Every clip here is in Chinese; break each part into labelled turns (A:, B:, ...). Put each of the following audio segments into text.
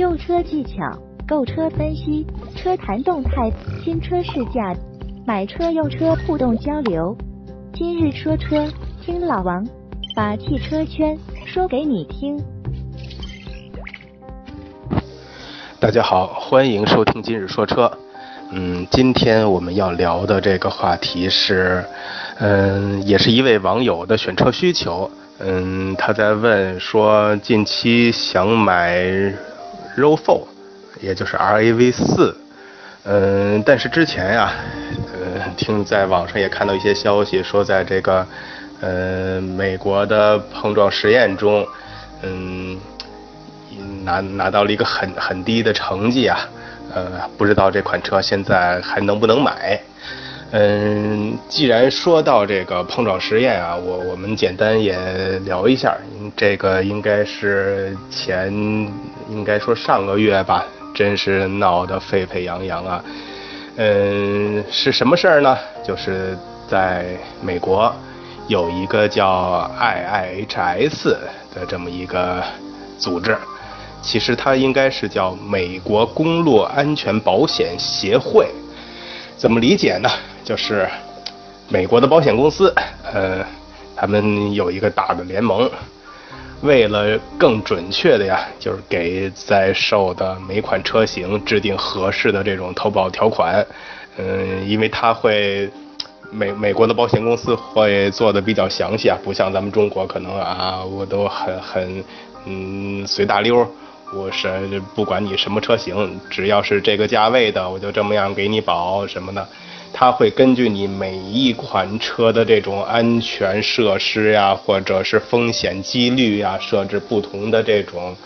A: 用车技巧、购车分析、车坛动态、新车试驾、买车用车互动交流。今日说车，听老王把汽车圈说给你听。
B: 大家好，欢迎收听今日说车。嗯，今天我们要聊的这个话题是，嗯，也是一位网友的选车需求。嗯，他在问说，近期想买。RAV4，也就是 RAV 四，嗯，但是之前呀，呃，听在网上也看到一些消息，说在这个，呃，美国的碰撞实验中，嗯，拿拿到了一个很很低的成绩啊，呃，不知道这款车现在还能不能买。嗯，既然说到这个碰撞实验啊，我我们简单也聊一下。这个应该是前，应该说上个月吧，真是闹得沸沸扬扬啊。嗯，是什么事儿呢？就是在美国有一个叫 IIHS 的这么一个组织，其实它应该是叫美国公路安全保险协会。怎么理解呢？就是美国的保险公司，呃，他们有一个大的联盟，为了更准确的呀，就是给在售的每款车型制定合适的这种投保条款，嗯，因为它会美美国的保险公司会做的比较详细啊，不像咱们中国可能啊，我都很很嗯随大溜，我是不管你什么车型，只要是这个价位的，我就这么样给你保什么的。它会根据你每一款车的这种安全设施呀，或者是风险几率呀，设置不同的这种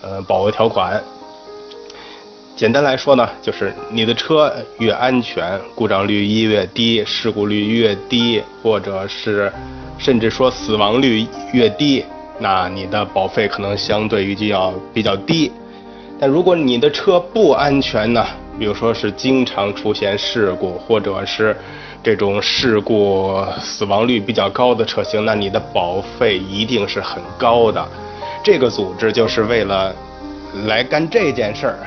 B: 呃保额条款。简单来说呢，就是你的车越安全，故障率越低，事故率越低，或者是甚至说死亡率越低，那你的保费可能相对于就要比较低。但如果你的车不安全呢？比如说是经常出现事故，或者是这种事故死亡率比较高的车型，那你的保费一定是很高的。这个组织就是为了来干这件事儿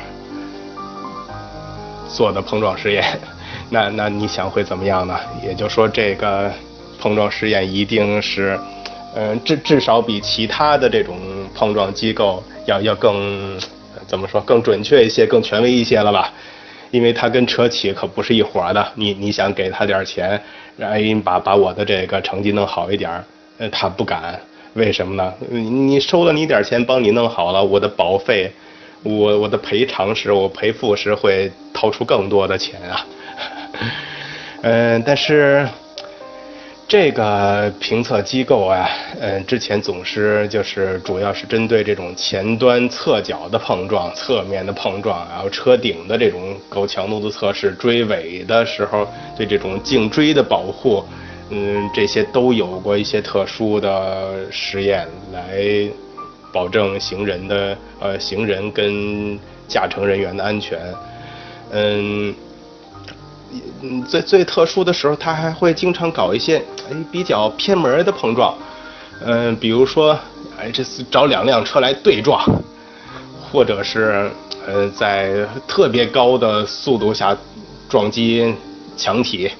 B: 做的碰撞实验。那 那你想会怎么样呢？也就说这个碰撞实验一定是，嗯，至至少比其他的这种碰撞机构要要更怎么说更准确一些、更权威一些了吧？因为他跟车企可不是一伙的，你你想给他点钱，让你把把我的这个成绩弄好一点，呃，他不敢，为什么呢？你收了你点钱帮你弄好了，我的保费，我我的赔偿时，我赔付时会掏出更多的钱啊，嗯，但是。这个评测机构啊，嗯，之前总是就是主要是针对这种前端侧角的碰撞、侧面的碰撞，然后车顶的这种高强度的测试、追尾的时候对这种颈椎的保护，嗯，这些都有过一些特殊的实验来保证行人的呃行人跟驾乘人员的安全，嗯。嗯，最最特殊的时候，他还会经常搞一些哎比较偏门的碰撞，嗯，比如说哎这次找两辆车来对撞，或者是呃在特别高的速度下撞击墙体，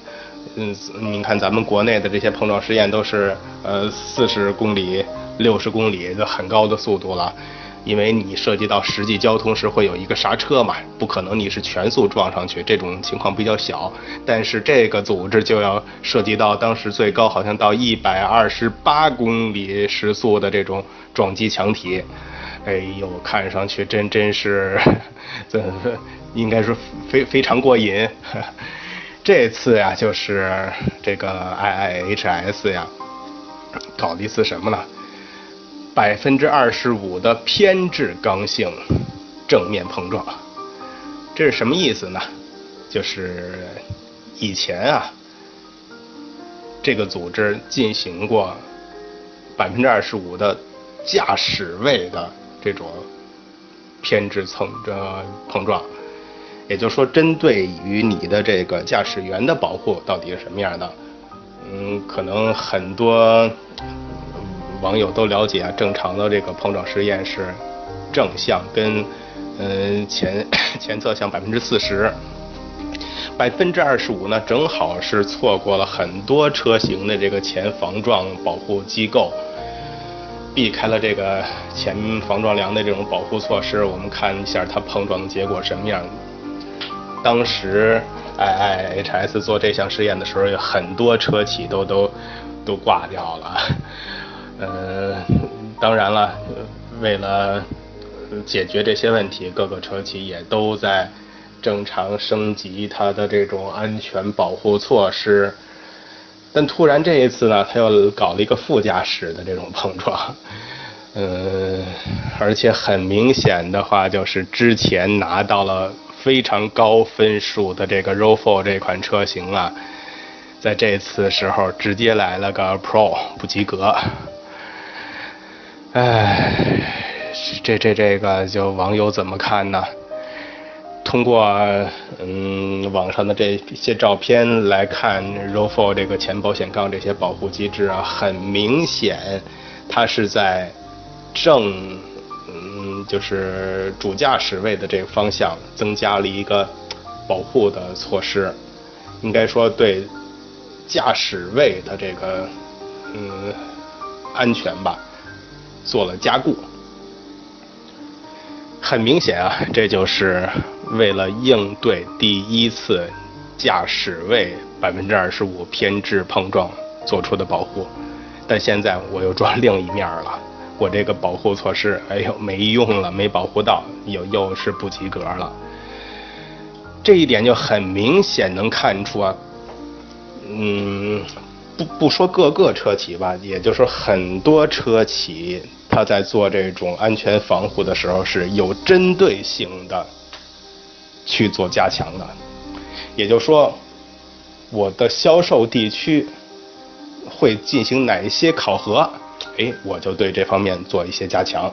B: 嗯，您看咱们国内的这些碰撞实验都是呃四十公里、六十公里的很高的速度了。因为你涉及到实际交通时会有一个刹车嘛，不可能你是全速撞上去，这种情况比较小。但是这个组织就要涉及到当时最高好像到一百二十八公里时速的这种撞击墙体，哎呦，看上去真真是，这 应该是非非常过瘾。这次呀，就是这个 IIHS 呀，搞了一次什么呢？百分之二十五的偏置刚性正面碰撞，这是什么意思呢？就是以前啊，这个组织进行过百分之二十五的驾驶位的这种偏置蹭着碰撞，也就是说，针对于你的这个驾驶员的保护到底是什么样的？嗯，可能很多。网友都了解啊，正常的这个碰撞实验是正向跟嗯，前 前侧向百分之四十，百分之二十五呢，正好是错过了很多车型的这个前防撞保护机构，避开了这个前防撞梁的这种保护措施。我们看一下它碰撞的结果什么样。当时 IIHS 做这项实验的时候，有很多车企都都都挂掉了。呃，当然了，为了解决这些问题，各个车企也都在正常升级它的这种安全保护措施。但突然这一次呢，他又搞了一个副驾驶的这种碰撞，嗯，而且很明显的话，就是之前拿到了非常高分数的这个 RAV4 这款车型啊，在这次时候直接来了个 Pro 不及格，唉。这这这个就网友怎么看呢？通过嗯网上的这些照片来看，RAV4 这个前保险杠这些保护机制啊，很明显，它是在正嗯就是主驾驶位的这个方向增加了一个保护的措施，应该说对驾驶位的这个嗯安全吧做了加固。很明显啊，这就是为了应对第一次驾驶位百分之二十五偏置碰撞做出的保护。但现在我又装另一面了，我这个保护措施，哎呦没用了，没保护到，又又是不及格了。这一点就很明显能看出啊，嗯，不不说各个车企吧，也就是很多车企。他在做这种安全防护的时候是有针对性的去做加强的，也就是说，我的销售地区会进行哪一些考核，哎，我就对这方面做一些加强。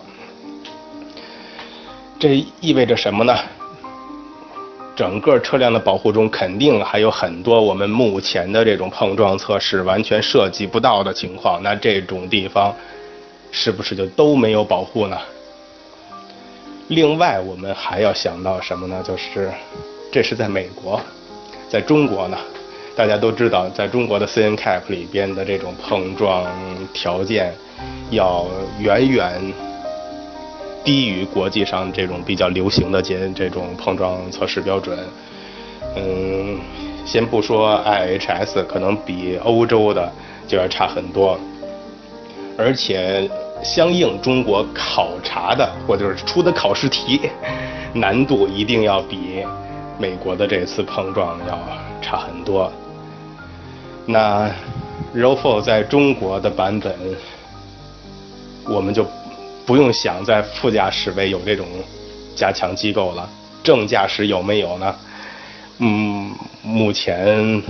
B: 这意味着什么呢？整个车辆的保护中肯定还有很多我们目前的这种碰撞测试完全涉及不到的情况，那这种地方。是不是就都没有保护呢？另外，我们还要想到什么呢？就是这是在美国，在中国呢，大家都知道，在中国的 CNCAP 里边的这种碰撞条件要远远低于国际上这种比较流行的这这种碰撞测试标准。嗯，先不说 IHS，可能比欧洲的就要差很多。而且，相应中国考察的或者是出的考试题，难度一定要比美国的这次碰撞要差很多。那 Rofo 在中国的版本，我们就不用想在副驾驶位有这种加强机构了，正驾驶有没有呢？嗯，目前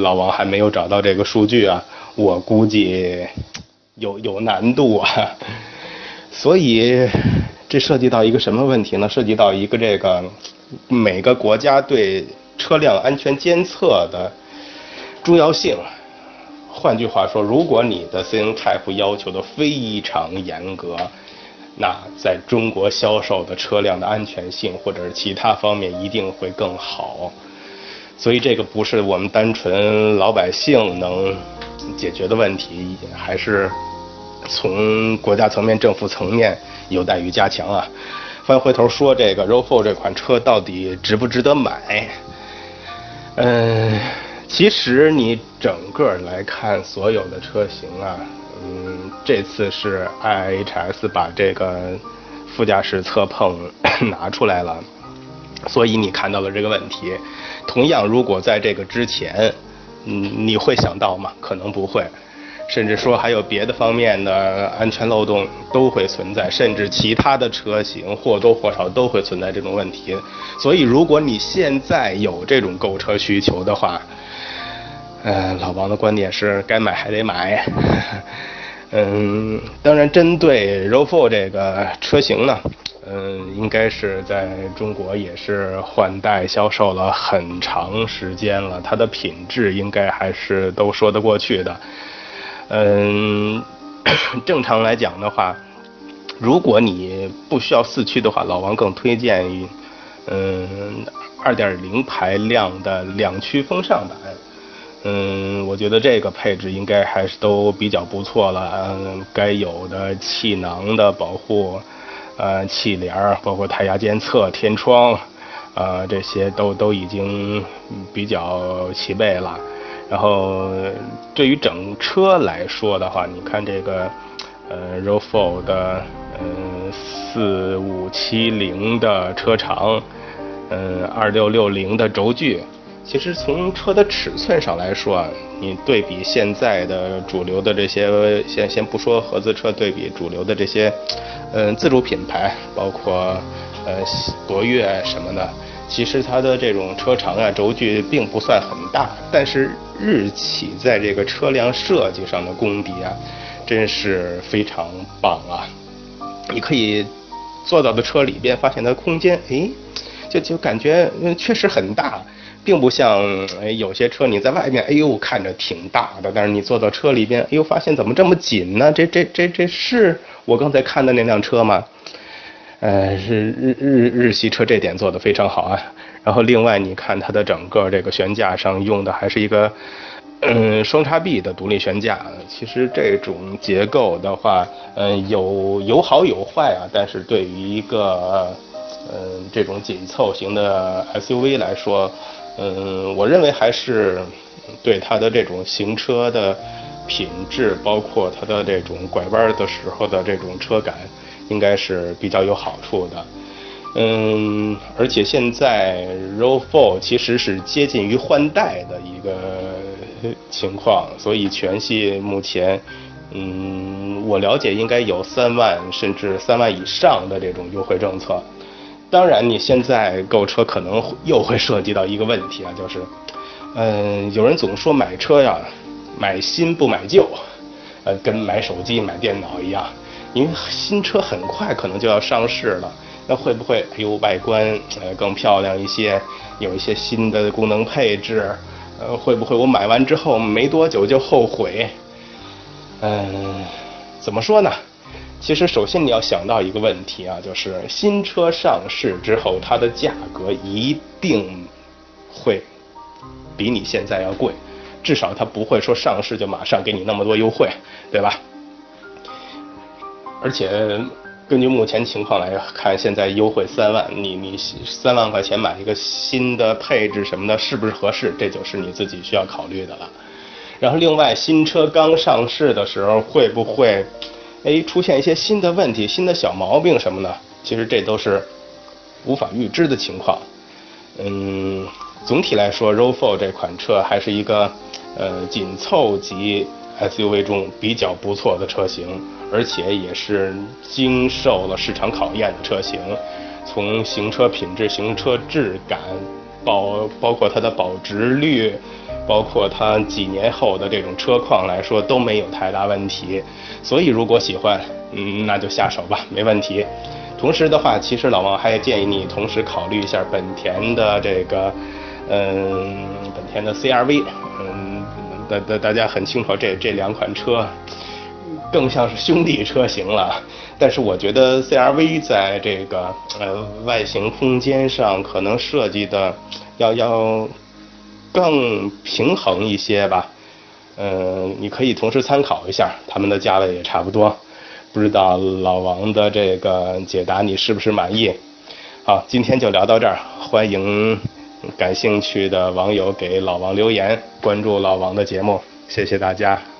B: 老王还没有找到这个数据啊，我估计。有有难度啊，所以这涉及到一个什么问题呢？涉及到一个这个每个国家对车辆安全监测的重要性。换句话说，如果你的 CNTF 要求的非常严格，那在中国销售的车辆的安全性或者是其他方面一定会更好。所以这个不是我们单纯老百姓能。解决的问题还是从国家层面、政府层面有待于加强啊。翻回头说这个 ROFO 这款车到底值不值得买？嗯，其实你整个来看所有的车型啊，嗯，这次是 IHS 把这个副驾驶侧碰 拿出来了，所以你看到了这个问题。同样，如果在这个之前，嗯，你会想到吗？可能不会，甚至说还有别的方面的安全漏洞都会存在，甚至其他的车型或多或少都会存在这种问题。所以，如果你现在有这种购车需求的话，呃，老王的观点是该买还得买。嗯，当然，针对 RAV4 这个车型呢。嗯，应该是在中国也是换代销售了很长时间了，它的品质应该还是都说得过去的。嗯，正常来讲的话，如果你不需要四驱的话，老王更推荐于，嗯，二点零排量的两驱风尚版。嗯，我觉得这个配置应该还是都比较不错了。嗯，该有的气囊的保护，呃，气帘儿，包括胎压监测、天窗，啊，这些都都已经比较齐备了。然后，对于整车来说的话，你看这个，呃，RAV4 的，嗯，四五七零的车长，嗯，二六六零的轴距。其实从车的尺寸上来说啊，你对比现在的主流的这些，先先不说合资车，对比主流的这些，嗯，自主品牌，包括呃博越什么的，其实它的这种车长啊、轴距并不算很大，但是日企在这个车辆设计上的功底啊，真是非常棒啊！你可以坐到的车里边，发现它空间，哎，就就感觉确实很大。并不像哎，有些车你在外面，哎呦看着挺大的，但是你坐到车里边，哎呦发现怎么这么紧呢？这这这这是我刚才看的那辆车吗？呃，日日日日系车这点做的非常好啊。然后另外你看它的整个这个悬架上用的还是一个嗯双叉臂的独立悬架。其实这种结构的话，嗯有有好有坏啊。但是对于一个嗯这种紧凑型的 SUV 来说，嗯，我认为还是对它的这种行车的品质，包括它的这种拐弯的时候的这种车感，应该是比较有好处的。嗯，而且现在 RAV4 其实是接近于换代的一个情况，所以全系目前，嗯，我了解应该有三万甚至三万以上的这种优惠政策。当然，你现在购车可能又会涉及到一个问题啊，就是，嗯，有人总说买车呀，买新不买旧，呃，跟买手机、买电脑一样，因为新车很快可能就要上市了，那会不会哎呦外观呃更漂亮一些，有一些新的功能配置，呃，会不会我买完之后没多久就后悔？嗯，怎么说呢？其实，首先你要想到一个问题啊，就是新车上市之后，它的价格一定会比你现在要贵，至少它不会说上市就马上给你那么多优惠，对吧？而且根据目前情况来看，现在优惠三万，你你三万块钱买一个新的配置什么的，是不是合适？这就是你自己需要考虑的了。然后，另外，新车刚上市的时候会不会？哎，出现一些新的问题、新的小毛病什么的，其实这都是无法预知的情况。嗯，总体来说 r o v 4这款车还是一个呃紧凑级 SUV 中比较不错的车型，而且也是经受了市场考验的车型。从行车品质、行车质感，包包括它的保值率。包括它几年后的这种车况来说都没有太大问题，所以如果喜欢，嗯，那就下手吧，没问题。同时的话，其实老王还建议你同时考虑一下本田的这个，嗯，本田的 CRV，嗯，大大大家很清楚，这这两款车更像是兄弟车型了。但是我觉得 CRV 在这个呃外形空间上可能设计的要要。更平衡一些吧，嗯，你可以同时参考一下，他们的价位也差不多，不知道老王的这个解答你是不是满意？好，今天就聊到这儿，欢迎感兴趣的网友给老王留言，关注老王的节目，谢谢大家。